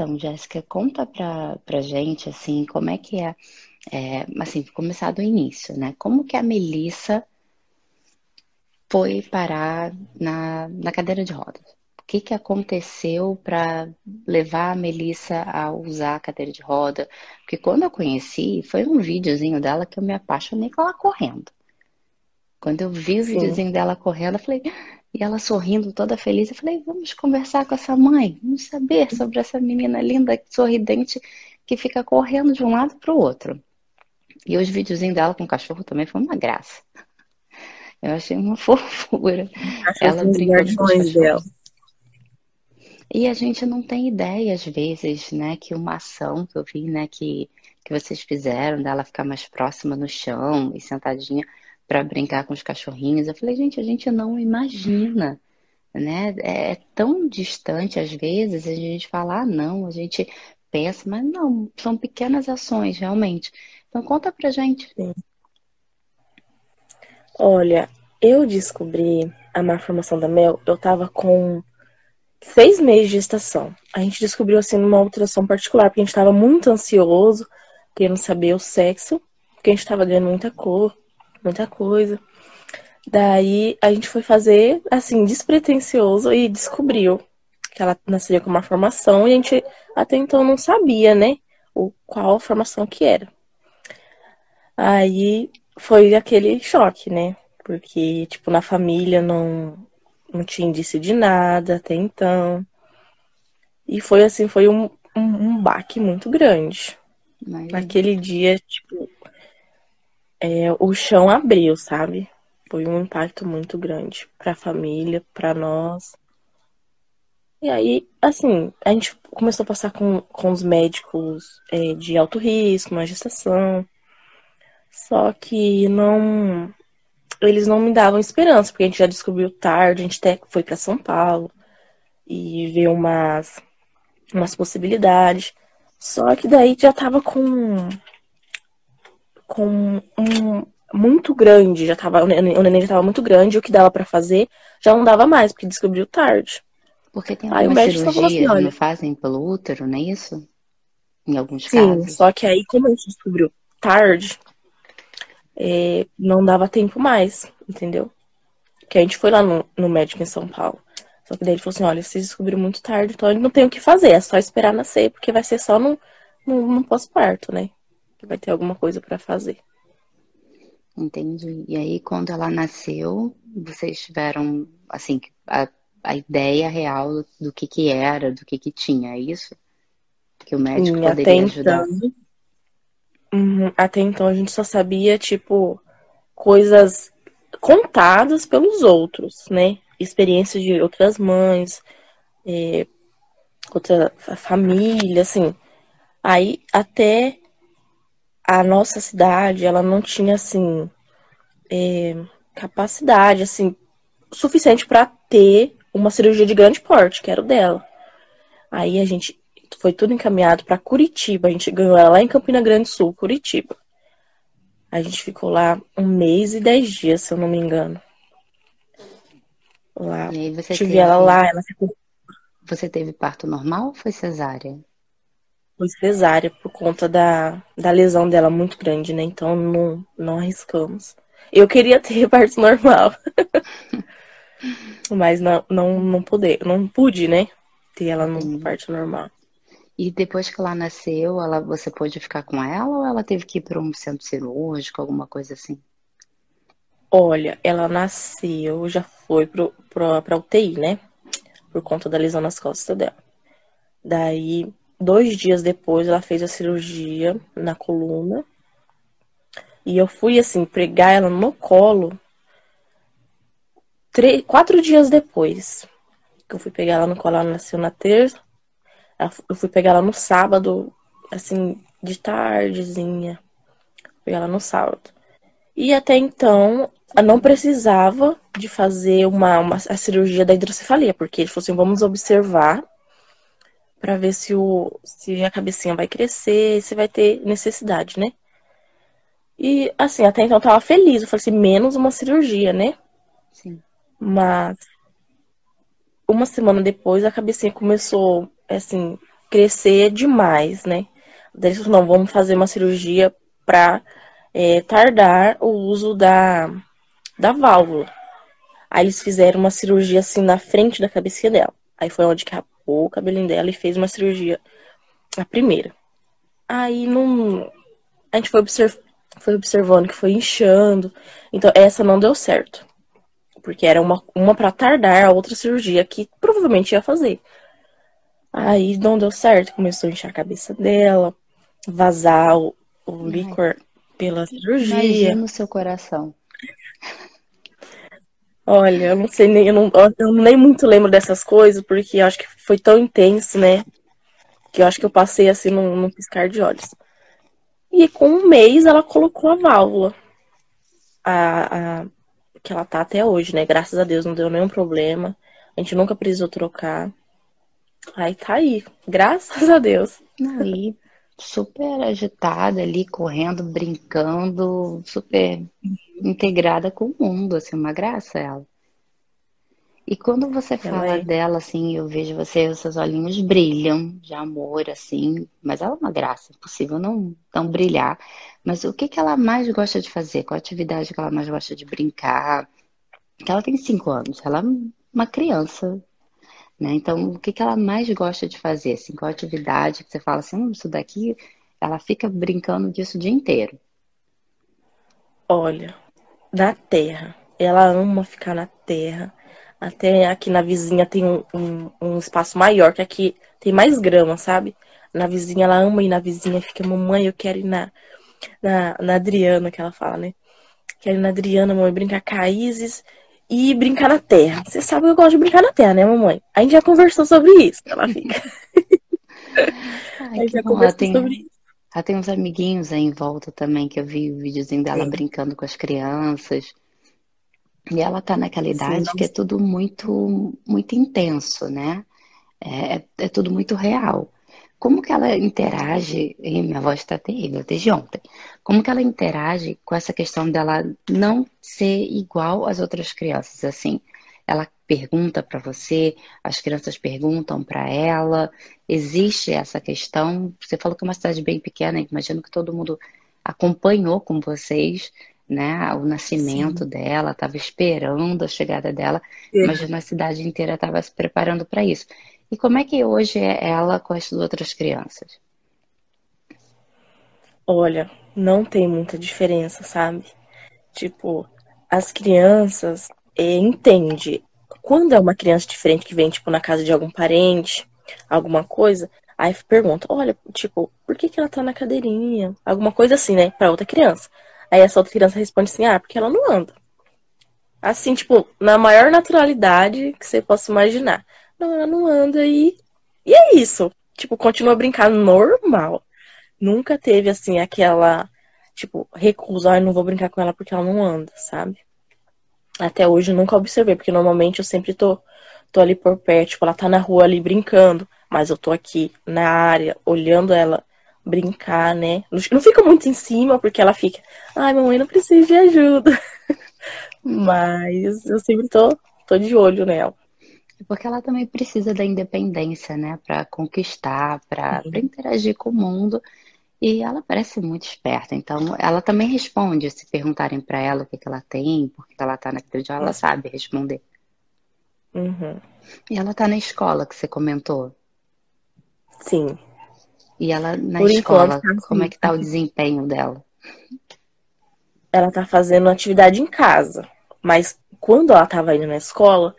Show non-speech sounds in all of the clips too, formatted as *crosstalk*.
Então, Jéssica, conta pra, pra gente, assim, como é que é, é, assim, começar do início, né? Como que a Melissa foi parar na, na cadeira de rodas? O que que aconteceu para levar a Melissa a usar a cadeira de roda? Porque quando eu conheci, foi um videozinho dela que eu me apaixonei com ela correndo. Quando eu vi o Sim. videozinho dela correndo, eu falei, e ela sorrindo, toda feliz, eu falei, vamos conversar com essa mãe, vamos saber sobre essa menina linda, sorridente, que fica correndo de um lado para o outro. E os videozinhos dela com o cachorro também foi uma graça. Eu achei uma *laughs* fofura. Ela brincando com os guardiões dela. cachorros. E a gente não tem ideia, às vezes, né, que uma ação que eu vi, né, que, que vocês fizeram, dela ficar mais próxima no chão e sentadinha para brincar com os cachorrinhos. Eu falei, gente, a gente não imagina, né? É tão distante às vezes, a gente fala, ah, não, a gente pensa, mas não, são pequenas ações, realmente. Então conta pra gente. Sim. Olha, eu descobri a malformação da Mel, eu tava com seis meses de gestação. A gente descobriu assim numa ultrassom particular, porque a gente tava muito ansioso, querendo saber o sexo, porque a gente tava ganhando muita cor, muita coisa. Daí a gente foi fazer assim, despretensioso e descobriu que ela nasceria com uma formação e a gente até então não sabia, né, o qual a formação que era. Aí foi aquele choque, né? Porque, tipo, na família não, não tinha indício de nada até então. E foi assim, foi um, um, um baque muito grande. Mas Naquele dia, tipo, é, o chão abriu, sabe? Foi um impacto muito grande pra família, pra nós. E aí, assim, a gente começou a passar com, com os médicos é, de alto risco na gestação. Só que não. Eles não me davam esperança, porque a gente já descobriu tarde, a gente até foi pra São Paulo e viu umas, umas possibilidades. Só que daí já tava com. Com um. muito grande, já tava, o neném já tava muito grande, o que dava pra fazer já não dava mais, porque descobriu tarde. porque tem Aí o algumas falou assim, cirurgias, olha, não fazem pelo útero, não é isso? Em alguns sim, casos. só que aí, como a gente descobriu tarde, é, não dava tempo mais, entendeu? Que a gente foi lá no, no médico em São Paulo. Só que daí ele falou assim, olha, vocês descobriram muito tarde, então não tem o que fazer, é só esperar nascer, porque vai ser só no, no, no pós-parto, né? Que vai ter alguma coisa pra fazer. Entendi. E aí, quando ela nasceu, vocês tiveram, assim, a, a ideia real do, que que era, do que que tinha, é isso? Que o médico Sim, poderia ajudar. então, uhum, até então a gente só sabia, tipo, coisas contadas pelos outros, né? Experiências de outras mães, é, outra fa- família, assim. Aí até a nossa cidade, ela não tinha, assim, é, capacidade, assim, suficiente para ter uma cirurgia de grande porte, que era o dela. Aí a gente foi tudo encaminhado para Curitiba. A gente ganhou ela lá em Campina Grande do Sul, Curitiba. A gente ficou lá um mês e dez dias, se eu não me engano. Lá. Tive ela teve, lá, ela ficou você teve parto normal ou foi cesárea? Foi cesárea por conta da, da lesão dela muito grande, né? Então não, não arriscamos. Eu queria *laughs* ter parto normal, *laughs* mas não, não, não poder, não pude, né? Ter ela no Entendi. parto normal. E depois que ela nasceu, ela, você pôde ficar com ela ou ela teve que ir para um centro cirúrgico, alguma coisa assim? Olha, ela nasceu, já foi pro, pro, pra UTI, né? Por conta da lesão nas costas dela. Daí, dois dias depois, ela fez a cirurgia na coluna. E eu fui, assim, pregar ela no colo três, quatro dias depois. Que eu fui pegar ela no colo, ela nasceu na terça. Eu fui pegar ela no sábado, assim, de tardezinha. Pegar ela no sábado. E até então, eu não precisava de fazer uma, uma- a cirurgia da hidrocefalia, porque ele falou assim, vamos observar para ver se, o, se a cabecinha vai crescer, se vai ter necessidade, né? E assim, até então eu tava feliz. Eu falei assim, menos uma cirurgia, né? Sim. Mas uma semana depois a cabecinha começou, assim, crescer demais, né? Daí eles não, vamos fazer uma cirurgia para é, tardar o uso da, da válvula. Aí eles fizeram uma cirurgia assim na frente da cabeça dela. Aí foi onde rapou o cabelinho dela e fez uma cirurgia, a primeira. Aí não. A gente foi, observ... foi observando que foi inchando. Então essa não deu certo. Porque era uma, uma para tardar a outra cirurgia que provavelmente ia fazer. Aí não deu certo, começou a inchar a cabeça dela, vazar o, o líquor pela cirurgia. Imagina o seu coração. Olha, eu não sei nem, eu, não, eu nem muito lembro dessas coisas, porque acho que foi tão intenso, né? Que eu acho que eu passei assim num, num piscar de olhos. E com um mês ela colocou a válvula. A, a, que ela tá até hoje, né? Graças a Deus não deu nenhum problema. A gente nunca precisou trocar. Aí tá aí, graças a Deus. Aí, super agitada ali, correndo, brincando, super integrada com o mundo, assim, uma graça ela. E quando você fala é. dela, assim, eu vejo você, os seus olhinhos brilham de amor, assim, mas ela é uma graça, impossível não, não brilhar. Mas o que, que ela mais gosta de fazer? Qual a atividade que ela mais gosta de brincar? Que ela tem cinco anos, ela é uma criança, né? Então, o que, que ela mais gosta de fazer? Assim, qual a atividade que você fala assim, hum, isso daqui, ela fica brincando disso o dia inteiro? Olha, na terra. Ela ama ficar na terra. Até aqui na vizinha tem um, um, um, espaço maior, que aqui tem mais grama, sabe? Na vizinha, ela ama ir na vizinha, fica, mamãe, eu quero ir na, na, na Adriana, que ela fala, né? Quero ir na Adriana, mamãe, brincar com a Isis e brincar na terra. Você sabe que eu gosto de brincar na terra, né, mamãe? A gente já conversou sobre isso, ela fica. *laughs* Ai, a gente já bom. conversou tem, sobre isso. Ela tem uns amiguinhos aí em volta também, que eu vi o videozinho dela Sim. brincando com as crianças. E ela tá naquela idade Sim, que é tudo muito, muito intenso, né? É, é, é tudo muito real. Como que ela interage, e minha voz está terrível desde ontem, como que ela interage com essa questão dela não ser igual às outras crianças, assim? Ela pergunta para você, as crianças perguntam para ela, existe essa questão? Você falou que é uma cidade bem pequena, imagino que todo mundo acompanhou com vocês né, o nascimento Sim. dela, estava esperando a chegada dela, Sim. imagino a cidade inteira estava se preparando para isso. E como é que hoje é ela com as outras crianças? Olha, não tem muita diferença, sabe? Tipo, as crianças é, entende. Quando é uma criança diferente que vem, tipo, na casa de algum parente, alguma coisa, aí pergunta, olha, tipo, por que, que ela tá na cadeirinha? Alguma coisa assim, né? Pra outra criança. Aí essa outra criança responde assim, ah, porque ela não anda. Assim, tipo, na maior naturalidade que você possa imaginar. Não, ela não anda e. E é isso. Tipo, continua a brincar normal. Nunca teve, assim, aquela, tipo, recusa, ah, não vou brincar com ela porque ela não anda, sabe? Até hoje eu nunca observei, porque normalmente eu sempre tô, tô ali por perto, tipo, ela tá na rua ali brincando, mas eu tô aqui na área, olhando ela brincar, né? Não fica muito em cima, porque ela fica, ai, mamãe, não precisa de ajuda. *laughs* Mas eu sempre tô, tô de olho nela. Porque ela também precisa da independência, né? Para conquistar, para interagir com o mundo. E ela parece muito esperta. Então, ela também responde. Se perguntarem para ela o que, que ela tem, por que ela tá naquele dia, ela sabe responder. Uhum. E ela tá na escola que você comentou? Sim. E ela na Por escola, enquanto, tá como é que tá o desempenho dela? Ela tá fazendo atividade em casa. Mas quando ela tava indo na escola,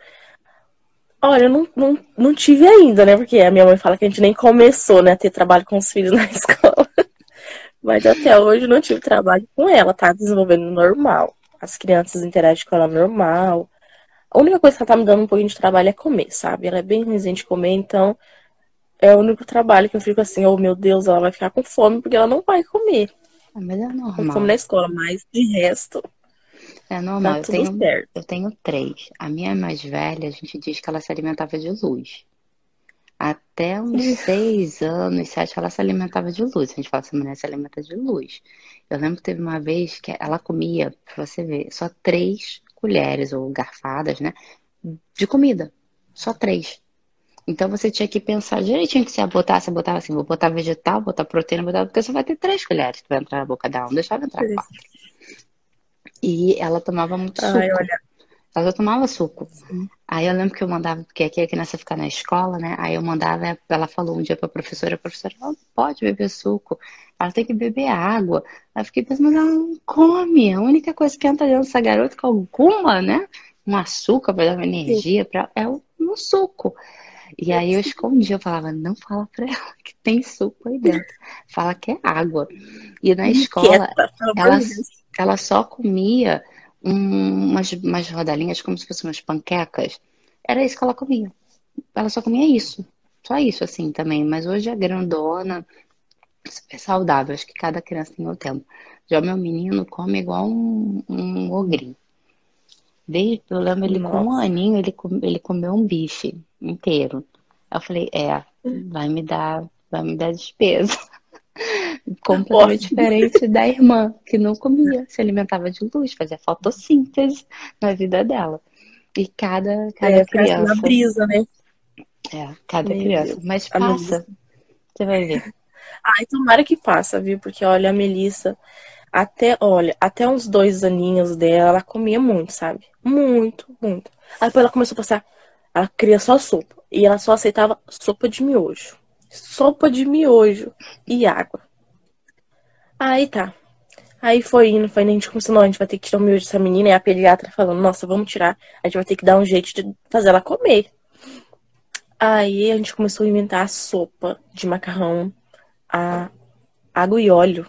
olha, eu não, não, não tive ainda, né? Porque a minha mãe fala que a gente nem começou, né, a ter trabalho com os filhos na *laughs* escola. Mas até hoje não tive trabalho com ela, tá desenvolvendo normal. As crianças interagem com ela normal. A única coisa que ela tá me dando um pouquinho de trabalho é comer, sabe? Ela é bem resistente de comer, então é o único trabalho que eu fico assim, oh meu Deus, ela vai ficar com fome porque ela não vai comer. Ah, mas é normal. Com fome na escola, mas de resto. É normal. Tá eu, tenho, certo. eu tenho três. A minha mais velha, a gente diz que ela se alimentava de luz. Até uns *laughs* seis anos, sete, ela se alimentava de luz. A gente fala, essa mulher se alimenta de luz. Eu lembro que teve uma vez que ela comia, pra você ver, só três colheres ou garfadas, né? De comida. Só três. Então você tinha que pensar direitinho que você ia botar, você botava assim, vou botar vegetal, botar proteína, botar, porque você vai ter três colheres que vai entrar na boca dela, não deixava entrar quatro. E ela tomava muito suco. Ai, olha. Ela já tomava suco. Sim. Aí eu lembro que eu mandava, porque aqui a criança fica na escola, né? Aí eu mandava, ela falou um dia pra professora, a professora não pode beber suco, ela tem que beber água. Aí eu fiquei pensando, mas ela não come. A única coisa que entra dentro dessa garota com alguma, né? Um açúcar para dar uma energia, pra, é um suco. E aí eu escondia, eu falava, não fala pra ela *laughs* que tem suco aí dentro. Fala que é água. E na escola, ela, ela só comia um, umas, umas rodelinhas como se fossem umas panquecas. Era isso que ela comia. Ela só comia isso. Só isso, assim, também. Mas hoje é grandona, super saudável. Acho que cada criança tem o tempo. Já o meu menino come igual um, um ogrinho. Desde, eu lembro ele Nossa. com um aninho, ele, ele comeu um bife inteiro. Eu falei, é, vai me dar, vai me dar despesa. *laughs* Completamente diferente da irmã, que não comia, se alimentava de luz, fazia fotossíntese na vida dela. E cada, cada é, criança. Na brisa, né? É, cada Meu criança. Deus. Mas passa. Você vai ver. Ai, tomara que passa, viu? Porque olha, a Melissa, até, olha, até uns dois aninhos dela, ela comia muito, sabe? Muito, muito. Aí depois ela começou a passar, ela queria só sopa. E ela só aceitava sopa de miojo. Sopa de miojo e água. Aí tá. Aí foi indo, foi indo, a gente começou, não, a gente vai ter que tirar o miojo dessa menina. E a pediatra falando, nossa, vamos tirar. A gente vai ter que dar um jeito de fazer ela comer. Aí a gente começou a inventar a sopa de macarrão, a água e óleo.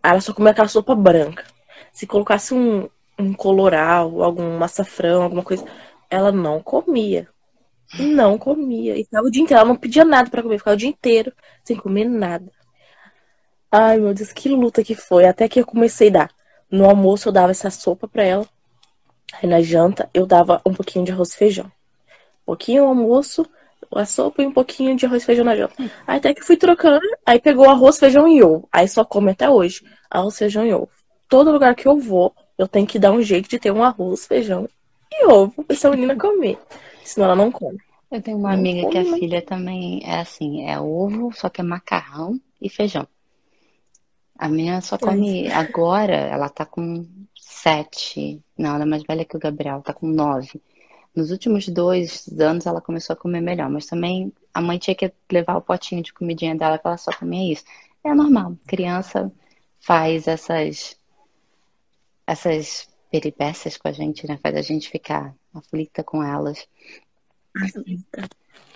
Aí ela só comia aquela sopa branca. Se colocasse um, um coloral, algum açafrão, alguma coisa, ela não comia. Não comia. E ficava o dia inteiro. Ela não pedia nada para comer, ficava o dia inteiro sem comer nada. Ai, meu Deus, que luta que foi. Até que eu comecei a dar. No almoço eu dava essa sopa pra ela. Aí na janta eu dava um pouquinho de arroz e feijão. Um pouquinho no almoço, a sopa e um pouquinho de arroz e feijão na janta. Aí até que fui trocando, aí pegou arroz, feijão e ovo. Aí só come até hoje. Arroz, feijão e ovo. Todo lugar que eu vou, eu tenho que dar um jeito de ter um arroz, feijão e ovo pra essa menina comer. Senão ela não come. Eu tenho uma não amiga come, que a né? filha também é assim, é ovo, só que é macarrão e feijão. A minha só come agora, ela tá com sete. Não, ela é mais velha que o Gabriel, tá com nove. Nos últimos dois anos ela começou a comer melhor, mas também a mãe tinha que levar o potinho de comidinha dela, que ela só comia isso. É normal, criança faz essas essas peripécias com a gente, né? Faz a gente ficar aflita com elas.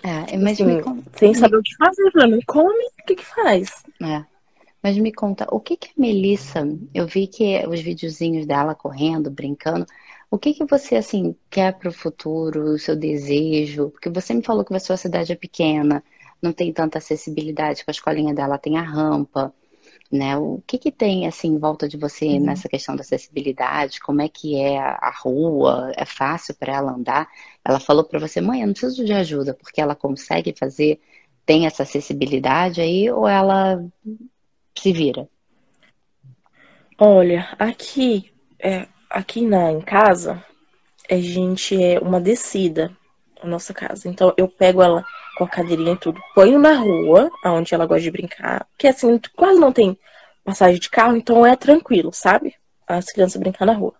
É, mas assim, me... sem saber o que fazer, não come, o que que faz? É. Mas me conta, o que que a Melissa, eu vi que os videozinhos dela correndo, brincando, o que que você, assim, quer para o futuro, o seu desejo? Porque você me falou que a sua cidade é pequena, não tem tanta acessibilidade, com a escolinha dela tem a rampa, né? O que que tem, assim, em volta de você uhum. nessa questão da acessibilidade? Como é que é a rua? É fácil para ela andar? Ela falou para você, mãe, eu não preciso de ajuda, porque ela consegue fazer, tem essa acessibilidade aí, ou ela se vira? Olha, aqui, é, aqui na, em casa, a gente é uma descida, a nossa casa. Então eu pego ela com a cadeirinha e tudo, ponho na rua, onde ela gosta de brincar, que assim, quase não tem passagem de carro, então é tranquilo, sabe? As crianças brincar na rua.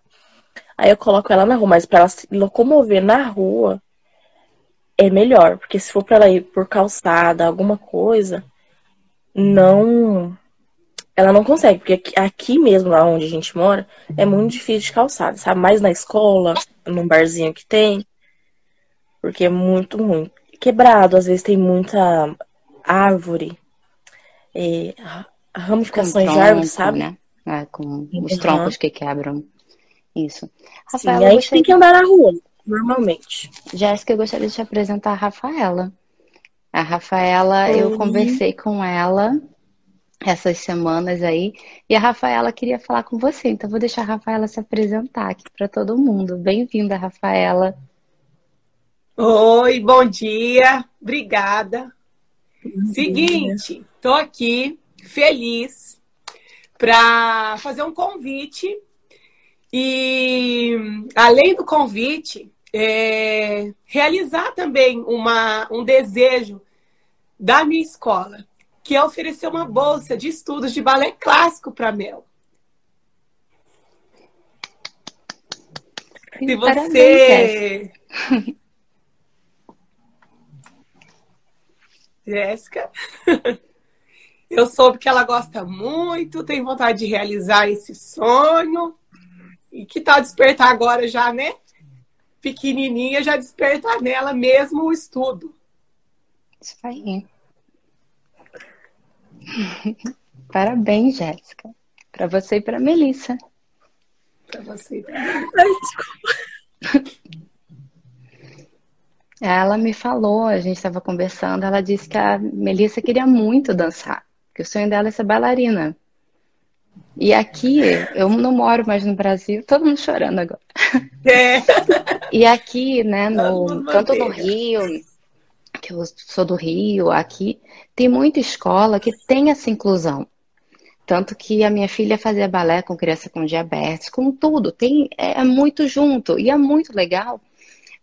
Aí eu coloco ela na rua, mas para ela se locomover na rua é melhor, porque se for para ela ir por calçada, alguma coisa, não ela não consegue, porque aqui, aqui mesmo, lá onde a gente mora, é muito difícil de calçada, sabe? Mais na escola, num barzinho que tem. Porque é muito ruim. Quebrado, às vezes tem muita árvore, é, ramificações de árvore, sabe? Né? É, com os uhum. troncos que quebram. Isso. Rafaela, Sim, a gente tem que andar na rua, normalmente. Jéssica, eu gostaria de te apresentar a Rafaela. A Rafaela, Oi. eu conversei com ela essas semanas aí. E a Rafaela queria falar com você, então vou deixar a Rafaela se apresentar aqui para todo mundo. Bem-vinda, Rafaela. Oi, bom dia. Obrigada. Bom Seguinte, estou aqui feliz para fazer um convite. E além do convite, é, realizar também uma, um desejo da minha escola, que é oferecer uma bolsa de estudos de balé clássico para Mel. Se você. Jéssica. *laughs* Eu soube que ela gosta muito, tem vontade de realizar esse sonho. E que tal despertar agora já, né? Pequenininha, já despertar nela mesmo o estudo. Isso aí. *laughs* Parabéns, Jéssica. Para você e para Melissa. Para você e para Melissa. Ela me falou, a gente estava conversando, ela disse que a Melissa queria muito dançar, que o sonho dela é ser bailarina. E aqui, eu não moro mais no Brasil, todo mundo chorando agora. É. *laughs* E aqui, né, no, tanto no Rio, que eu sou do Rio, aqui, tem muita escola que tem essa inclusão. Tanto que a minha filha fazia balé com criança com diabetes, com tudo, tem, é, é muito junto e é muito legal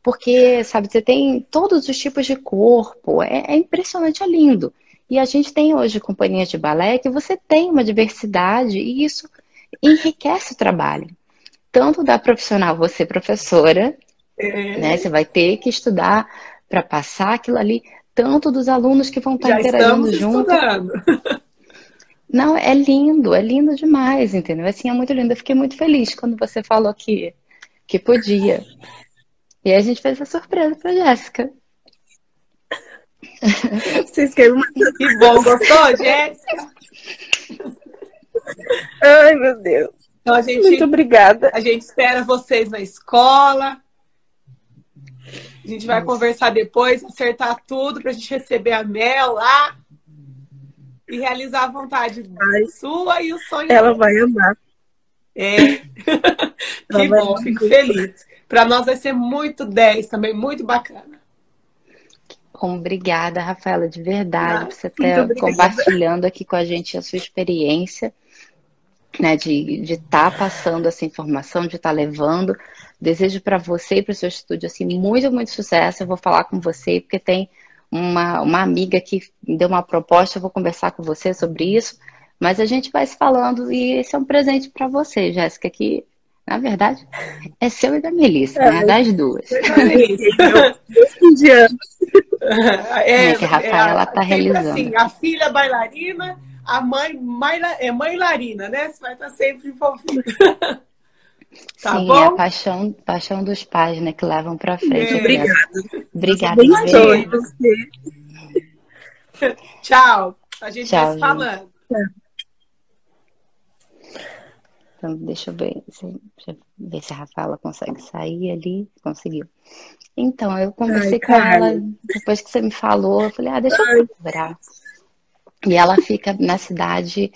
porque, sabe, você tem todos os tipos de corpo, é, é impressionante, é lindo. E a gente tem hoje companhias de balé que você tem uma diversidade e isso enriquece o trabalho. Tanto da profissional, você professora, é. né? Você vai ter que estudar para passar aquilo ali, tanto dos alunos que vão estar Já interagindo junto. Estudando. *laughs* Não, é lindo, é lindo demais, entendeu? Assim, é muito lindo. Eu fiquei muito feliz quando você falou que, que podia. E a gente fez essa surpresa pra Jéssica. Vocês querem uma... Que bom, gostou, Jéssica? Ai, meu Deus. Então, a gente, Muito obrigada. A gente espera vocês na escola. A gente vai Nossa. conversar depois, acertar tudo pra gente receber a Mel lá e realizar a vontade Ai. sua e o sonho. Ela dela. vai amar. É. *laughs* que bom, fico feliz. Para nós vai ser muito 10 também, muito bacana. Obrigada, Rafaela, de verdade, ah, por você estar compartilhando aqui com a gente a sua experiência, né, de estar tá passando essa informação, de estar tá levando. Desejo para você e para o seu estúdio, assim, muito, muito sucesso. Eu vou falar com você, porque tem uma, uma amiga que deu uma proposta, eu vou conversar com você sobre isso. Mas a gente vai se falando e esse é um presente para você, Jéssica, que na verdade, é seu e da Melissa, é, né? Das duas. É, *laughs* é, que a Rafaela está é, realizando. Assim, a filha bailarina, a mãe é mãe larina, né? Você vai estar sempre envolvida. *laughs* Tá Sim, bom? é a paixão, paixão dos pais, né? Que levam para frente. É. Obrigada. Obrigada. *laughs* Tchau. A gente Tchau, vai se falando. Então, deixa eu ver, deixa eu ver se a Rafaela consegue sair ali. Conseguiu. Então, eu conversei Ai, com ela, depois que você me falou, eu falei, ah, deixa eu procurar. E ela fica na cidade,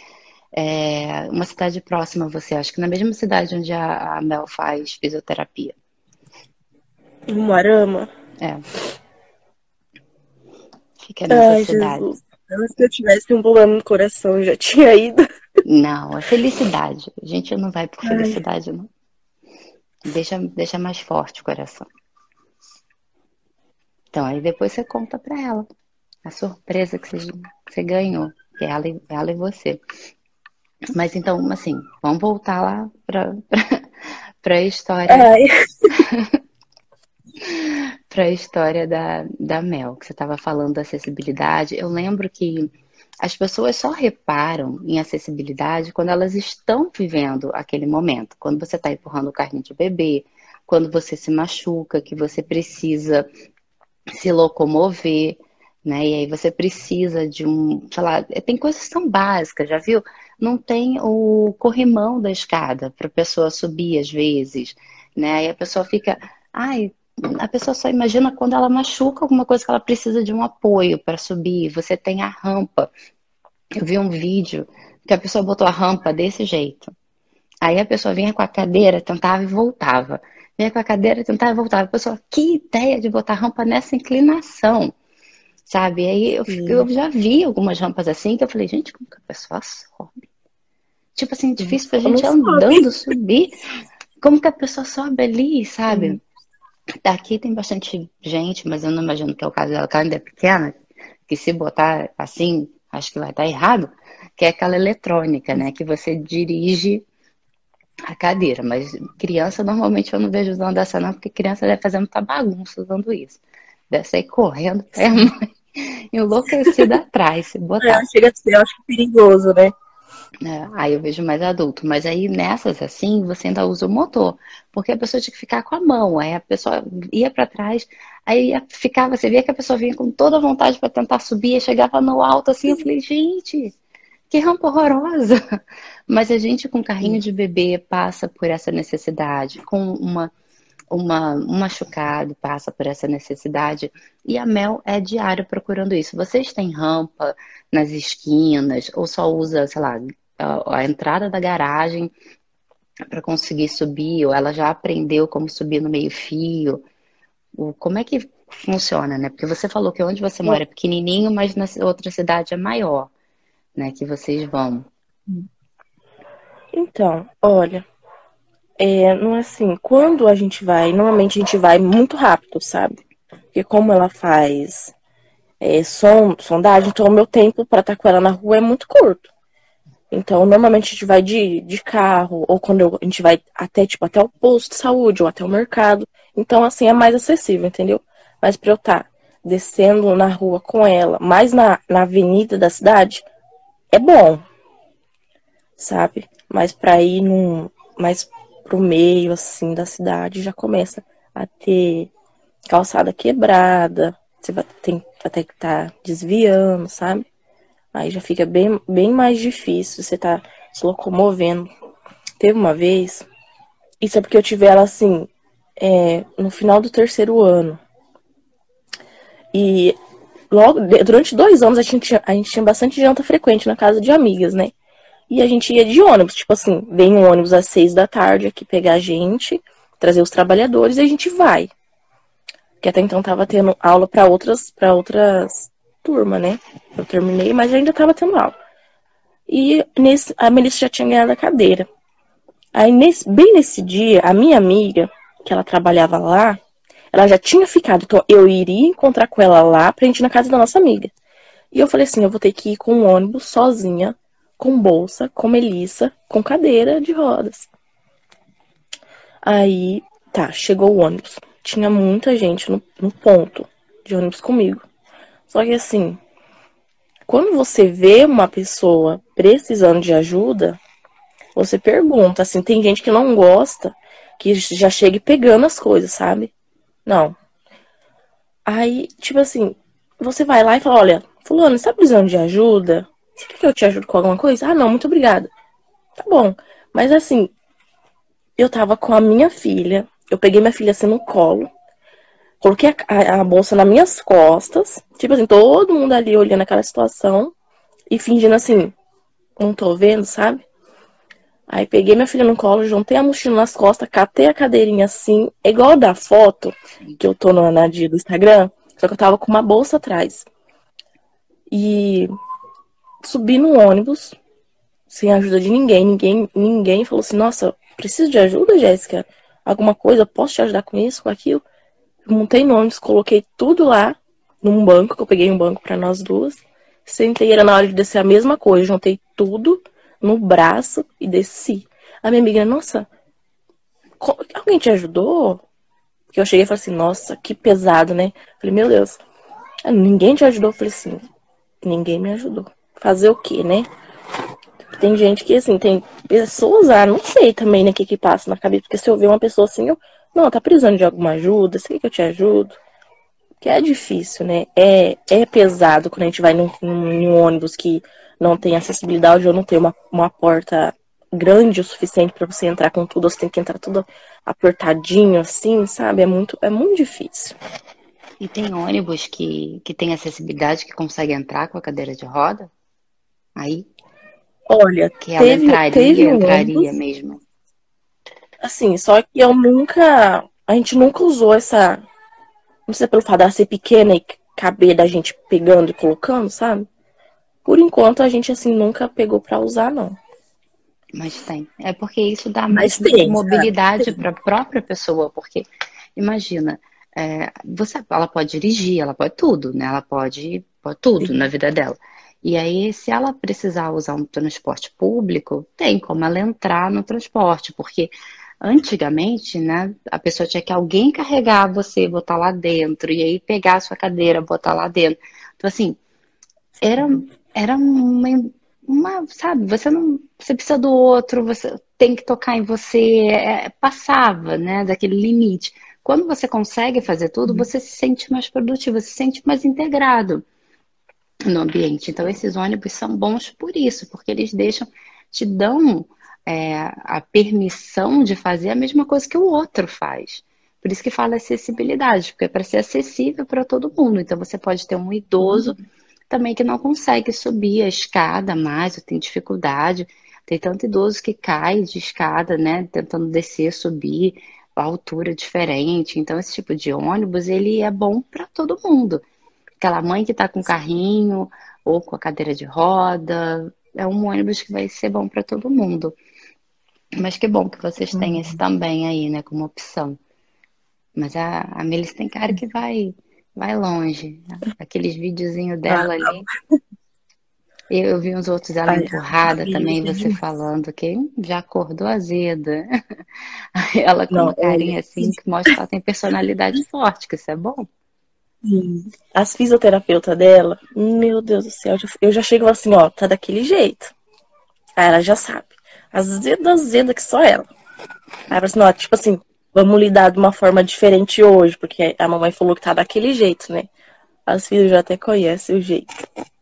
é, uma cidade próxima a você, acho que na mesma cidade onde a, a Mel faz fisioterapia. Moarama? É. Fica nessa Ai, cidade. Jesus. Se eu tivesse um problema no coração, eu já tinha ido. Não, é felicidade. A gente não vai por felicidade, Ai. não. Deixa, deixa mais forte o coração. Então, aí depois você conta pra ela a surpresa que você, que você ganhou, que é ela, ela e você. Mas então, assim, vamos voltar lá pra, pra, *laughs* pra história. *laughs* pra história da, da Mel, que você estava falando da acessibilidade. Eu lembro que as pessoas só reparam em acessibilidade quando elas estão vivendo aquele momento. Quando você está empurrando o carrinho de bebê, quando você se machuca, que você precisa se locomover, né? E aí você precisa de um, sei lá, tem coisas tão básicas, já viu? Não tem o corrimão da escada para a pessoa subir às vezes, né? Aí a pessoa fica, ai, a pessoa só imagina quando ela machuca alguma coisa que ela precisa de um apoio para subir. Você tem a rampa. Eu vi um vídeo que a pessoa botou a rampa desse jeito. Aí a pessoa vinha com a cadeira, tentava e voltava. Vinha com a cadeira, tentava e voltava. A pessoa, que ideia de botar rampa nessa inclinação. Sabe? Aí eu, eu já vi algumas rampas assim que eu falei, gente, como que a pessoa sobe? Tipo assim, difícil pra gente andando, subir. Como que a pessoa sobe ali, sabe? Daqui tem bastante gente, mas eu não imagino que é o caso dela, que ela ainda é pequena, que se botar assim, acho que vai estar errado, que é aquela eletrônica, né? Que você dirige a cadeira. Mas criança, normalmente eu não vejo usando essa não, porque criança deve fazer muita bagunça usando isso. Deve sair correndo, *laughs* é a mãe enlouquecida atrás, se botar. É, chega a ser, eu acho perigoso, né? É, aí eu vejo mais adulto. Mas aí nessas assim, você ainda usa o motor. Porque a pessoa tinha que ficar com a mão. Aí a pessoa ia para trás, aí ficava, você via que a pessoa vinha com toda a vontade para tentar subir, e chegava no alto assim, eu falei, gente, que rampa horrorosa. *laughs* Mas a gente com carrinho de bebê passa por essa necessidade, com uma uma, um machucado passa por essa necessidade e a Mel é diário procurando isso. Vocês têm rampa nas esquinas ou só usa, sei lá, a, a entrada da garagem para conseguir subir, ou ela já aprendeu como subir no meio-fio. Como é que funciona, né? Porque você falou que onde você mora é pequenininho, mas na outra cidade é maior, né? Que vocês vão. Então, olha, é, não é assim, quando a gente vai, normalmente a gente vai muito rápido, sabe? Porque como ela faz é, som, sondagem, então o meu tempo para estar com ela na rua é muito curto. Então, normalmente a gente vai de, de carro, ou quando eu, a gente vai até, tipo, até o posto de saúde, ou até o mercado. Então, assim, é mais acessível, entendeu? Mas pra eu estar tá descendo na rua com ela, mais na, na avenida da cidade, é bom, sabe? Mas pra ir num, mais pro meio, assim, da cidade, já começa a ter calçada quebrada, você vai ter, vai ter que estar tá desviando, sabe? Aí já fica bem, bem mais difícil você tá se locomovendo. Teve uma vez, isso é porque eu tive ela assim, é, no final do terceiro ano. E logo, durante dois anos a gente, a gente tinha bastante janta frequente na casa de amigas, né? E a gente ia de ônibus, tipo assim, vem um ônibus às seis da tarde aqui pegar a gente, trazer os trabalhadores e a gente vai. Que até então tava tendo aula para outras, para outras turma, né? Eu terminei, mas ainda estava tendo aula. E nesse, a Melissa já tinha ganhado a cadeira. Aí, nesse, bem nesse dia, a minha amiga, que ela trabalhava lá, ela já tinha ficado. Então, eu iria encontrar com ela lá pra gente ir na casa da nossa amiga. E eu falei assim: eu vou ter que ir com um ônibus sozinha, com bolsa, com Melissa, com cadeira de rodas. Aí, tá, chegou o ônibus. Tinha muita gente no, no ponto de ônibus comigo. Só que assim, quando você vê uma pessoa precisando de ajuda, você pergunta, assim, tem gente que não gosta, que já chega pegando as coisas, sabe? Não. Aí, tipo assim, você vai lá e fala, olha, fulano, você tá precisando de ajuda? Você quer que eu te ajude com alguma coisa? Ah, não, muito obrigada. Tá bom. Mas assim, eu tava com a minha filha, eu peguei minha filha assim no colo, Coloquei a, a, a, bolsa nas minhas costas, tipo assim, todo mundo ali olhando aquela situação e fingindo assim, não tô vendo, sabe? Aí peguei minha filha no colo, juntei a mochila nas costas, catei a cadeirinha assim, é igual da foto que eu tô no, na dia do Instagram, só que eu tava com uma bolsa atrás. E subi no ônibus, sem ajuda de ninguém, ninguém, ninguém falou assim, nossa, preciso de ajuda, Jéssica? Alguma coisa, posso te ajudar com isso, com aquilo? montei nomes, coloquei tudo lá num banco, que eu peguei um banco para nós duas. Sentei, era na hora de descer a mesma coisa, juntei tudo no braço e desci. A minha amiga, nossa, alguém te ajudou? Que eu cheguei e falei assim, nossa, que pesado, né? Falei, meu Deus, ninguém te ajudou? Eu falei assim, ninguém me ajudou. Fazer o quê, né? Tem gente que, assim, tem pessoas, ah, não sei também, né, o que que passa na cabeça, porque se eu ver uma pessoa assim, eu não, tá precisando de alguma ajuda? Quer que eu te ajudo? Que é difícil, né? É, é pesado quando a gente vai num, num ônibus que não tem acessibilidade ou não tem uma, uma porta grande o suficiente para você entrar com tudo, você tem que entrar tudo apertadinho assim, sabe? É muito, é muito difícil. E tem ônibus que, que tem acessibilidade que consegue entrar com a cadeira de roda? Aí? Olha, que ela teve, entraria, teve um entraria ônibus, mesmo. Assim, só que eu nunca. A gente nunca usou essa. Não sei pelo fato de ser pequena e caber da gente pegando e colocando, sabe? Por enquanto a gente assim nunca pegou para usar, não. Mas tem. É porque isso dá mais tem, mobilidade para a própria pessoa, porque imagina, é, você, ela pode dirigir, ela pode tudo, né? Ela pode, pode tudo Sim. na vida dela. E aí, se ela precisar usar um transporte público, tem como ela entrar no transporte, porque antigamente, né, a pessoa tinha que alguém carregar você, botar lá dentro, e aí pegar a sua cadeira, botar lá dentro. Então, assim, era, era uma, uma, sabe, você não, você precisa do outro, você tem que tocar em você, é, passava, né, daquele limite. Quando você consegue fazer tudo, uhum. você se sente mais produtivo, você se sente mais integrado no ambiente. Então, esses ônibus são bons por isso, porque eles deixam, te dão é, a permissão de fazer a mesma coisa que o outro faz. Por isso que fala acessibilidade, porque é para ser acessível para todo mundo. Então, você pode ter um idoso também que não consegue subir a escada mais, ou tem dificuldade. Tem tanto idoso que cai de escada, né, tentando descer, subir, a altura diferente. Então, esse tipo de ônibus, ele é bom para todo mundo aquela mãe que está com carrinho ou com a cadeira de roda. É um ônibus que vai ser bom para todo mundo. Mas que bom que vocês têm esse uhum. também aí, né, como opção. Mas a, a Melis tem cara que vai, vai longe. Aqueles videozinhos dela ah, ali. Eu, eu, vi uns outros dela Ai, empurrada também, você falando que já acordou azeda. *laughs* Ela com Não, uma carinha assim que mostra que ela tem personalidade forte, que isso é bom. As fisioterapeutas dela, meu Deus do céu, eu já chego assim, ó, tá daquele jeito. Aí ela já sabe. Azeda, azeda que só ela. Aí ela assim, ó, tipo assim, vamos lidar de uma forma diferente hoje, porque a mamãe falou que tá daquele jeito, né? As filhas já até conhecem o jeito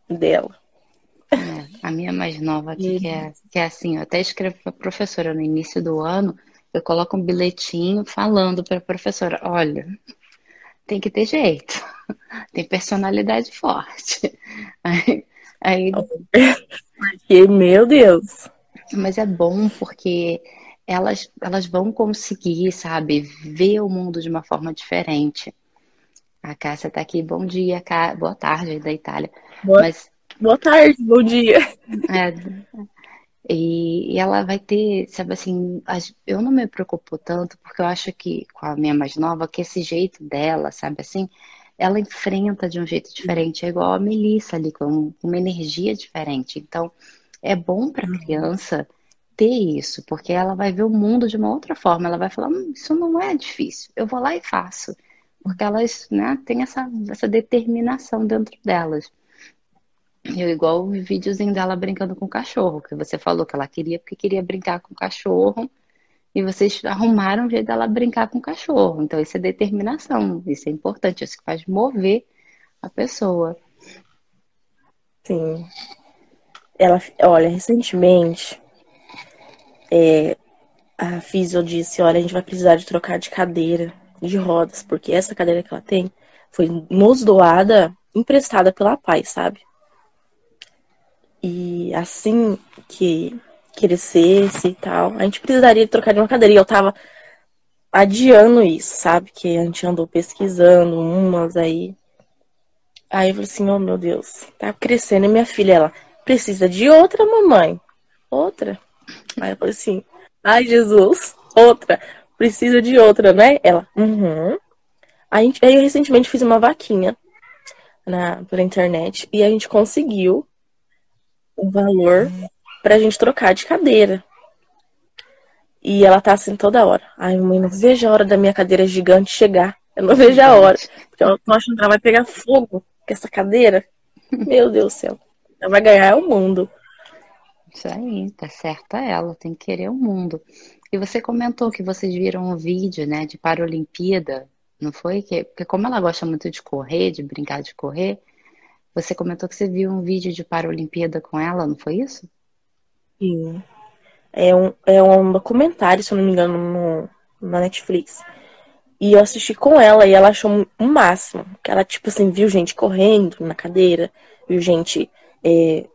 dela. É, a minha mais nova aqui, que é, que é assim, eu até escrevo pra professora no início do ano, eu coloco um bilhetinho falando pra professora, olha, tem que ter jeito, *laughs* tem personalidade forte. Aí, aí... Porque, meu Deus. Mas é bom porque elas, elas vão conseguir, sabe, ver o mundo de uma forma diferente. A Cássia tá aqui, bom dia, Cá... boa tarde da Itália. Boa, Mas... boa tarde, bom dia. É, e, e, ela vai ter, sabe assim, eu não me preocupo tanto, porque eu acho que, com a minha mais nova, que esse jeito dela, sabe assim, ela enfrenta de um jeito diferente, é igual a Melissa ali, com uma energia diferente. Então, é bom para a uhum. criança ter isso, porque ela vai ver o mundo de uma outra forma, ela vai falar, hum, isso não é difícil, eu vou lá e faço. Porque elas né, têm essa, essa determinação dentro delas. Eu igual o videozinho dela brincando com o cachorro, que você falou que ela queria porque queria brincar com o cachorro. E vocês arrumaram um jeito dela brincar com o cachorro. Então, isso é determinação. Isso é importante. Isso que faz mover a pessoa. Sim. Ela, olha, recentemente, é, a Fisio disse, olha, a gente vai precisar de trocar de cadeira, de rodas, porque essa cadeira que ela tem foi nos doada, emprestada pela pai, sabe? E assim que crescesse e tal, a gente precisaria trocar de uma cadeira. E eu tava adiando isso, sabe? Que a gente andou pesquisando umas aí. Aí eu falei assim, oh meu Deus, tá crescendo. E minha filha, ela precisa de outra mamãe. Outra. Aí eu falei assim, ai Jesus, outra. Precisa de outra, né? Ela, uhum. Aí, eu recentemente fiz uma vaquinha na, pela internet e a gente conseguiu o valor pra gente trocar de cadeira. E ela tá assim toda hora. Ai, mãe, não vejo a hora da minha cadeira gigante chegar. Eu não vejo a hora. Porque eu tô achando que ela vai pegar fogo com essa cadeira. Meu Deus do céu. Ela vai ganhar o mundo. Isso aí, tá certa ela, tem que querer o mundo. E você comentou que vocês viram um vídeo, né, de Paralimpíada, não foi? Que, porque como ela gosta muito de correr, de brincar de correr, você comentou que você viu um vídeo de Paralimpíada com ela, não foi isso? Sim. É um, é um documentário, se eu não me engano, no, na Netflix. E eu assisti com ela e ela achou o máximo. Que ela, tipo assim, viu gente correndo na cadeira, viu gente é,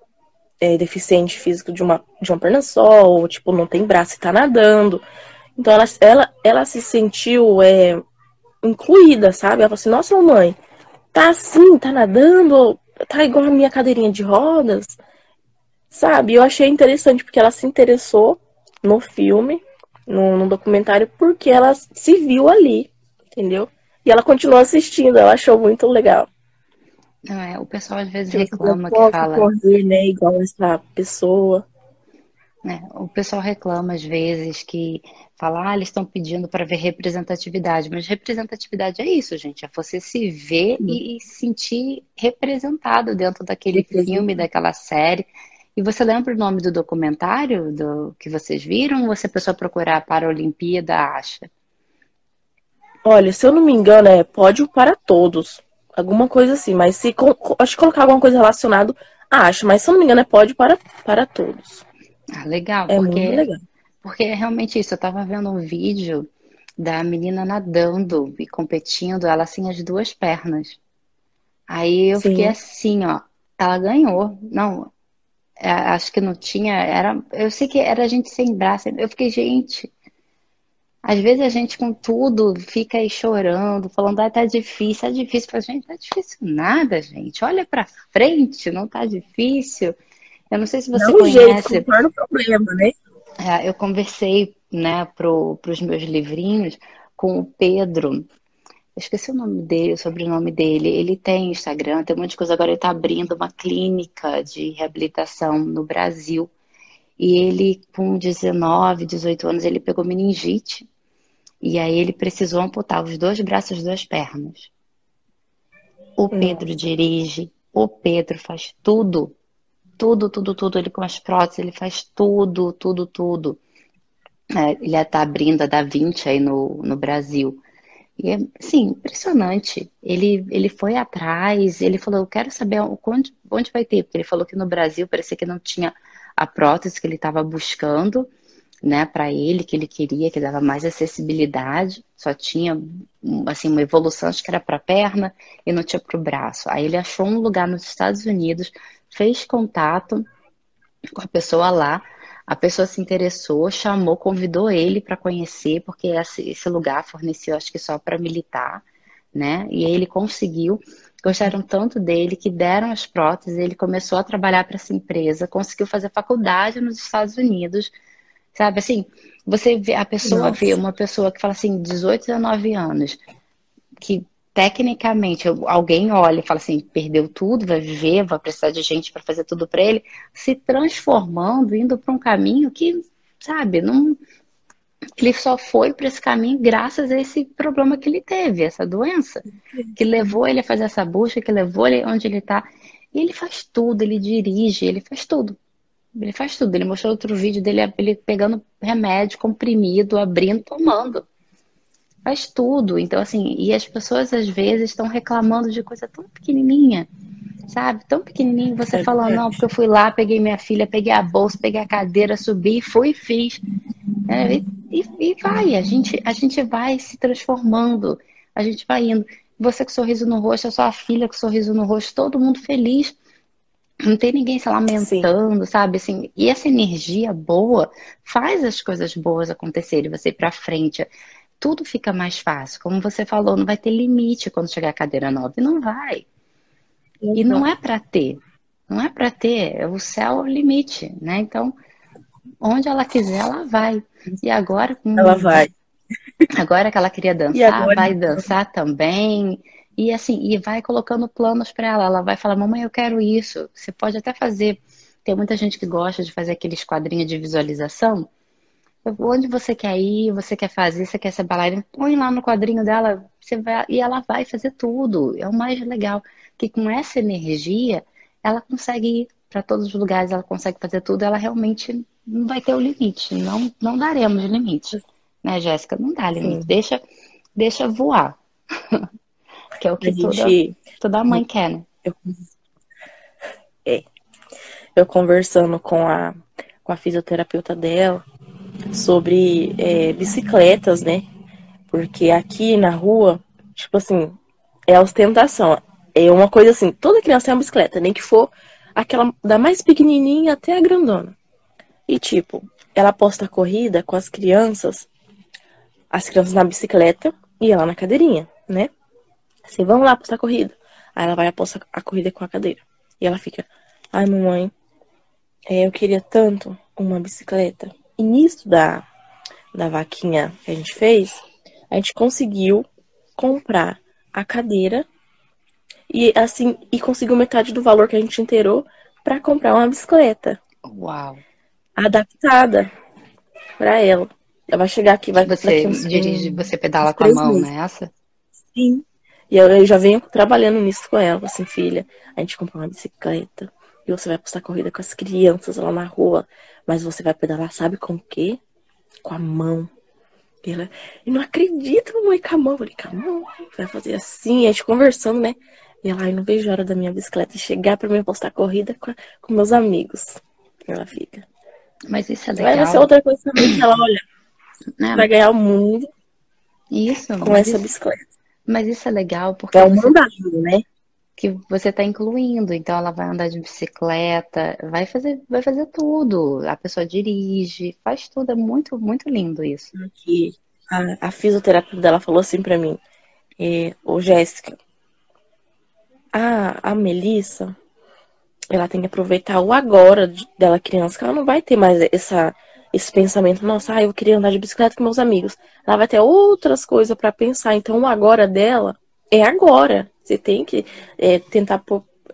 é, deficiente físico de uma, de uma perna só, ou tipo, não tem braço e tá nadando. Então ela, ela, ela se sentiu é, incluída, sabe? Ela falou assim, nossa mamãe, tá assim, tá nadando, tá igual a minha cadeirinha de rodas, sabe? Eu achei interessante porque ela se interessou no filme, no, no documentário, porque ela se viu ali. entendeu? E ela continuou assistindo, ela achou muito legal. Não, é, o pessoal às vezes Tipo, reclama que fala. correr, né, igual essa pessoa. né, o pessoal reclama às vezes que fala, ah, eles estão pedindo para ver representatividade, mas representatividade é isso, gente, é você se ver e, e sentir representado dentro daquele filme, daquela série. E você lembra o nome do documentário do que vocês viram? Ou se a pessoa procurar para a Olimpíada, acha? Olha, se eu não me engano, é pódio para todos. Alguma coisa assim, mas se acho que colocar alguma coisa relacionada, acho, mas se eu não me engano é pódio para, para todos. Ah, legal, É porque muito legal. Porque é realmente isso, eu tava vendo um vídeo da menina nadando e competindo, ela assim, as duas pernas. Aí eu fiquei Sim. assim, ó, ela ganhou. Não, é, acho que não tinha, era, eu sei que era gente sem braço. Eu fiquei, gente, às vezes a gente com tudo fica aí chorando, falando, ah, tá difícil, é difícil. Pra gente, não é difícil nada, gente. Olha pra frente, não tá difícil. Eu não sei se você Não o jeito, conhece. contorna o problema, né? É, eu conversei, né, pro, pros meus livrinhos com o Pedro. Eu esqueci o nome dele, o sobrenome dele. Ele tem Instagram, tem um monte de coisa. Agora ele está abrindo uma clínica de reabilitação no Brasil. E ele, com 19, 18 anos, ele pegou meningite. E aí ele precisou amputar os dois braços e as duas pernas. O Pedro dirige, o Pedro faz tudo tudo, tudo, tudo. Ele com as próteses, ele faz tudo, tudo, tudo. É, ele está abrindo a Da Vinci aí no, no Brasil. E é, assim, impressionante. Ele, ele foi atrás, ele falou, eu quero saber onde, onde vai ter, porque ele falou que no Brasil parecia que não tinha a prótese que ele estava buscando, né, para ele, que ele queria, que dava mais acessibilidade, só tinha, assim, uma evolução, acho que era para a perna e não tinha para o braço. Aí ele achou um lugar nos Estados Unidos, fez contato com a pessoa lá, a pessoa se interessou, chamou, convidou ele para conhecer, porque esse lugar forneceu, acho que só para militar, né? E ele conseguiu. Gostaram tanto dele que deram as próteses. Ele começou a trabalhar para essa empresa, conseguiu fazer faculdade nos Estados Unidos, sabe? Assim, você vê a pessoa Nossa. vê uma pessoa que fala assim, 18, 19 anos, que tecnicamente alguém olha e fala assim, perdeu tudo, vai viver, vai precisar de gente para fazer tudo para ele, se transformando, indo para um caminho que, sabe, não ele só foi para esse caminho graças a esse problema que ele teve, essa doença, que levou ele a fazer essa busca, que levou ele onde ele está. E ele faz tudo, ele dirige, ele faz tudo. Ele faz tudo. Ele mostrou outro vídeo dele ele pegando remédio, comprimido, abrindo, tomando faz tudo. Então, assim, e as pessoas às vezes estão reclamando de coisa tão pequenininha, sabe? Tão pequenininho. Você É fala, verdade. não, porque eu fui lá, peguei minha filha, peguei a bolsa, peguei a cadeira, subi, fui e fiz. É, e, e- e vai, a gente, a gente vai se transformando, a gente vai indo. Você com sorriso no rosto, a sua filha com sorriso no rosto, todo mundo feliz. Não tem ninguém se lamentando, sabe? Assim, e essa energia boa faz as coisas boas acontecerem, você ir pra frente tudo fica mais fácil. Como você falou, não vai ter limite quando chegar a cadeira nova. E não vai. E não é para ter. Não é para ter. O céu é o limite, né? Então, onde ela quiser, ela vai. E agora, com- Ela vai. agora que ela queria dançar, vai dançar também. E assim, e vai colocando planos para ela. Ela vai falar, mamãe, eu quero isso. Você pode até fazer. Tem muita gente que gosta de fazer aqueles quadrinhos de visualização. Onde você quer ir, você quer fazer, você quer ser bailarina, põe lá no quadrinho dela, você vai, e ela vai fazer tudo. É o mais legal, que com essa energia, ela consegue ir para todos os lugares, ela consegue fazer tudo, ela realmente não vai ter o limite. Não, não daremos limite. Né, Jéssica? Não dá limite. Sim. Deixa, deixa voar. *laughs* que é o que toda, gente, toda mãe quer, né? eu conversando com a, com a fisioterapeuta dela sobre é, bicicletas, né? Porque aqui na rua, tipo assim, é a ostentação. É uma coisa assim, toda criança tem uma bicicleta, nem que for aquela da mais pequenininha até a grandona. E tipo, ela posta a corrida com as crianças, as crianças na bicicleta e ela na cadeirinha, né? Assim, vamos lá postar a corrida. Aí ela vai apostar a corrida com a cadeira. E ela fica, ai mamãe, é, eu queria tanto uma bicicleta. Nisso da, da vaquinha que a gente fez, a gente conseguiu comprar a cadeira e assim e conseguiu metade do valor que a gente inteirou para comprar uma bicicleta. Uau. Adaptada para ela. Ela vai chegar aqui, vai Você uns, dirige, você pedala com a mão nessa? Sim. E eu, eu, já venho trabalhando nisso com ela, assim, filha, a gente comprou uma bicicleta e você vai postar corrida com as crianças lá na rua, mas você vai pedalar, sabe com o quê? Com a mão. E ela, eu não acredito, mamãe, com a mão. Eu falei, com a mão, vai fazer assim, a gente conversando, né? E ela, ai, não vejo a hora da minha bicicleta chegar pra mim postar corrida com, com meus amigos. Ela fica. Mas isso é legal. Vai ser outra coisa também que ela olha. É. Vai ganhar o mundo. Isso. Com essa isso, bicicleta. Mas isso é legal porque. É um mandado, né? Que você está incluindo. Então ela vai andar de bicicleta, vai fazer, vai fazer tudo. A pessoa dirige, faz tudo. É muito, muito lindo isso. Aqui, a, a fisioterapeuta dela falou assim para mim: é, Jéssica, a, a Melissa, ela tem que aproveitar o agora dela criança, que ela não vai ter mais essa, esse pensamento, nossa, ah, eu queria andar de bicicleta com meus amigos. Ela vai ter outras coisas para pensar. Então o agora dela é agora. Você tem que é, tentar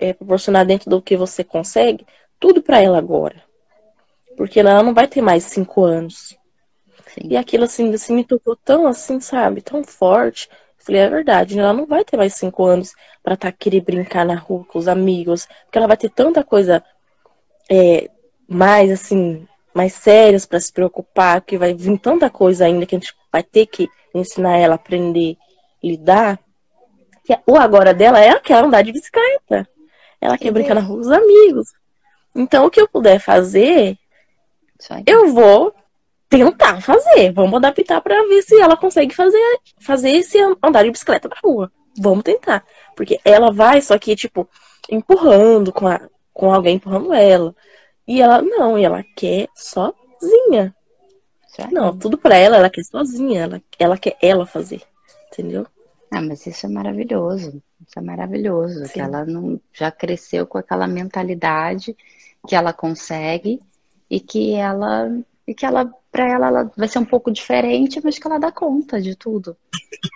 é, proporcionar dentro do que você consegue tudo para ela agora. Porque ela não vai ter mais cinco anos. Sim. E aquilo assim, assim me tocou tão assim, sabe? Tão forte. Falei, é verdade, ela não vai ter mais cinco anos para estar tá querer brincar na rua com os amigos, porque ela vai ter tanta coisa é, mais assim, mais sérias para se preocupar, que vai vir tanta coisa ainda que a gente vai ter que ensinar ela a aprender a lidar. Que o agora dela é aquela andar de bicicleta. Ela quer brincar na rua com os amigos. Então, o que eu puder fazer, eu vou tentar fazer. Vamos adaptar para ver se ela consegue fazer, fazer esse andar de bicicleta na rua. Vamos tentar. Porque ela vai, só que, tipo, empurrando com, a, com alguém empurrando ela. E ela não, e ela quer sozinha. Certo. Não, tudo para ela, ela quer sozinha. Ela, ela quer ela fazer. Entendeu? Ah, mas isso é maravilhoso. Isso é maravilhoso. Sim. Que ela não já cresceu com aquela mentalidade que ela consegue e que ela e que ela para ela, ela vai ser um pouco diferente, mas que ela dá conta de tudo.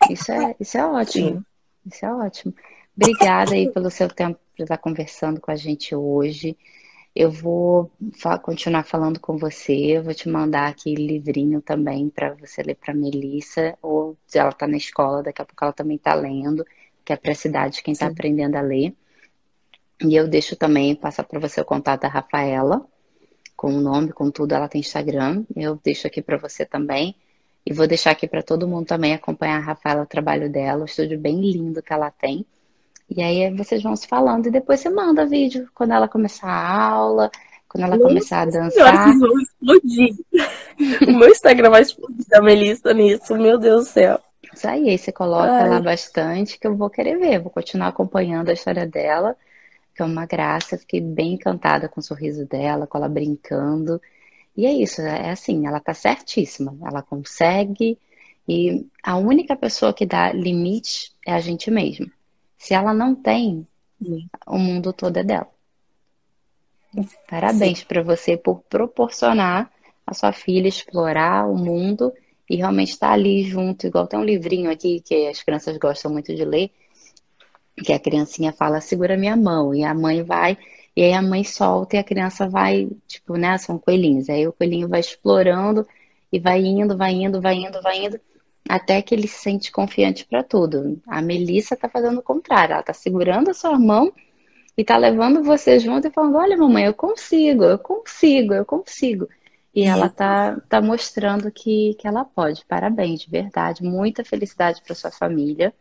Isso é, isso é ótimo. Sim. Isso é ótimo. Obrigada aí pelo seu tempo para estar conversando com a gente hoje. Eu vou continuar falando com você. vou te mandar aqui livrinho também para você ler para Melissa. Ou se ela está na escola, daqui a pouco ela também está lendo, que é para a cidade quem está aprendendo a ler. E eu deixo também passar para você o contato da Rafaela com o nome, com tudo. Ela tem Instagram. Eu deixo aqui para você também. E vou deixar aqui para todo mundo também acompanhar a Rafaela, o trabalho dela, o estúdio bem lindo que ela tem. E aí vocês vão se falando e depois você manda vídeo quando ela começar a aula, quando ela Nossa começar a dançar. Senhora, vão explodir. o meu Instagram vai explodir da Melissa nisso, meu Deus do céu. Isso aí, aí você coloca Ai. lá bastante que eu vou querer ver, vou continuar acompanhando a história dela que é uma graça. Fiquei bem encantada com o sorriso dela, com ela brincando. E é isso, é assim, ela tá certíssima, ela consegue. E a única pessoa que dá limite é a gente mesmo. Se ela não tem, Sim. o mundo todo é dela. Parabéns para você por proporcionar a sua filha explorar o mundo e realmente estar tá ali junto, igual tem um livrinho aqui que as crianças gostam muito de ler, que a criancinha fala, segura minha mão, e a mãe vai, e aí a mãe solta e a criança vai, tipo, né, são coelhinhos, aí o coelhinho vai explorando e vai indo, vai indo, vai indo, vai indo, até que ele se sente confiante para tudo. A Melissa tá fazendo o contrário, ela tá segurando a sua mão e tá levando você junto e falando, olha mamãe, eu consigo, eu consigo, eu consigo. E ela tá, tá mostrando que, que ela pode. Parabéns, de verdade. Muita felicidade para sua família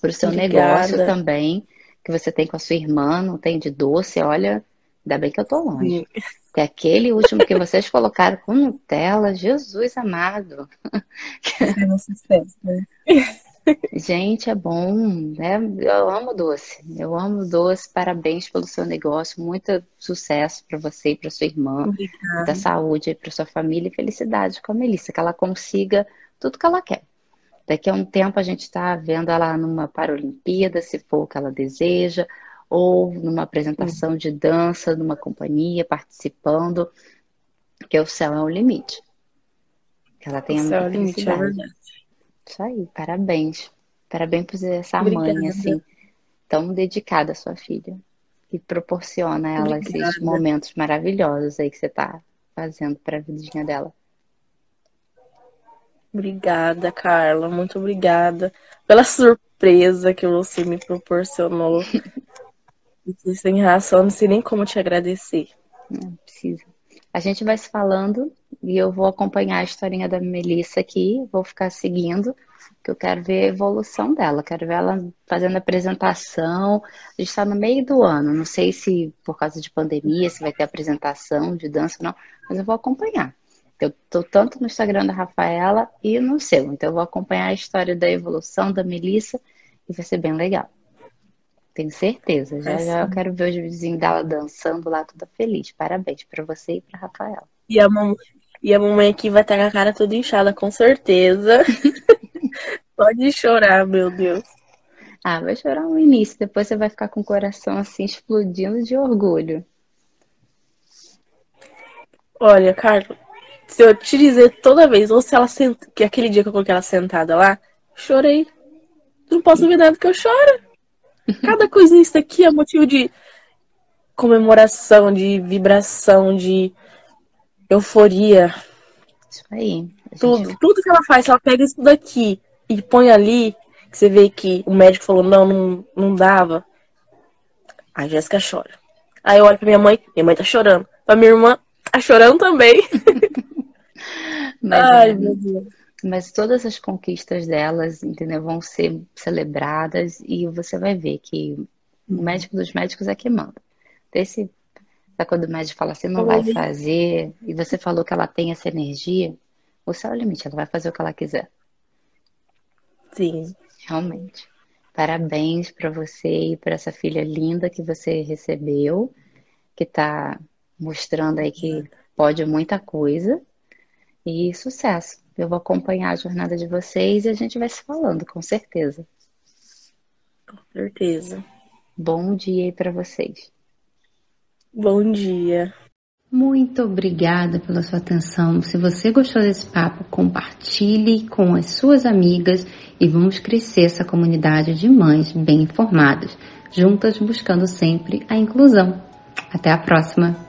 para o seu Obrigada. negócio também, que você tem com a sua irmã, não tem de doce, olha, ainda bem que eu tô longe. Porque aquele último que vocês colocaram com Nutella, Jesus amado. É sucesso, né? Gente, é bom, né? Eu amo doce. Eu amo doce. Parabéns pelo seu negócio. Muito sucesso para você e para sua irmã. Obrigada. Da saúde para sua família e felicidade com a Melissa, que ela consiga tudo que ela quer. Daqui a um tempo a gente está vendo ela numa Paralimpíada, se for o que ela deseja, ou numa apresentação de dança, numa companhia, participando, que o céu é o limite. Que ela tenha o muita é limite, é verdade. Isso aí, parabéns. Parabéns por essa Obrigada. mãe, assim, tão dedicada à sua filha. E proporciona a ela Obrigada. esses momentos maravilhosos aí que você tá fazendo para a vidinha dela. Obrigada, Carla. Muito obrigada pela surpresa que você me proporcionou. *laughs* Vocês têm razão, não sei nem como te agradecer. Não precisa. A gente vai se falando e eu vou acompanhar a historinha da Melissa aqui, vou ficar seguindo que eu quero ver a evolução dela, quero ver ela fazendo apresentação. A gente está no meio do ano, não sei se por causa de pandemia, se vai ter apresentação de dança ou não, mas eu vou acompanhar. Eu estou tanto no Instagram da Rafaela e no seu, então eu vou acompanhar a história da evolução da Melissa e vai ser bem legal. Tenho certeza. Já é já eu quero ver os vizinhos dela dançando lá, toda feliz. Parabéns para você e para Rafaela. E a, mam... e a mamãe aqui vai estar com a cara toda inchada, com certeza. *laughs* Pode chorar, meu Deus. Ah, vai chorar no início, depois você vai ficar com o coração assim explodindo de orgulho. Olha, Carlos, se eu te dizer toda vez, ou se ela senta, que aquele dia que eu coloquei ela sentada lá, chorei. Não posso duvidar que eu choro. Cada coisinha isso aqui é motivo de comemoração, de vibração, de euforia. Isso aí. Tudo, gente... tudo que ela faz, ela pega isso daqui e põe ali, que você vê que o médico falou, não, não, não dava. A Jéssica chora. Aí eu olho pra minha mãe, minha mãe tá chorando. Pra minha irmã, tá chorando também. *laughs* Mas, Ai, é, meu Deus. Mas todas as conquistas delas, entendeu, vão ser celebradas e você vai ver que o médico dos médicos é que manda. Esse, sabe quando o médico fala assim, não vai fazer, e você falou que ela tem essa energia, o céu é o limite, ela vai fazer o que ela quiser. Sim. Realmente. Parabéns para você e para essa filha linda que você recebeu, que está mostrando aí que pode muita coisa. E sucesso. Eu vou acompanhar a jornada de vocês e a gente vai se falando, com certeza. Com certeza. Bom dia aí para vocês. Bom dia. Muito obrigada pela sua atenção. Se você gostou desse papo, compartilhe com as suas amigas e vamos crescer essa comunidade de mães bem informadas, juntas buscando sempre a inclusão. Até a próxima!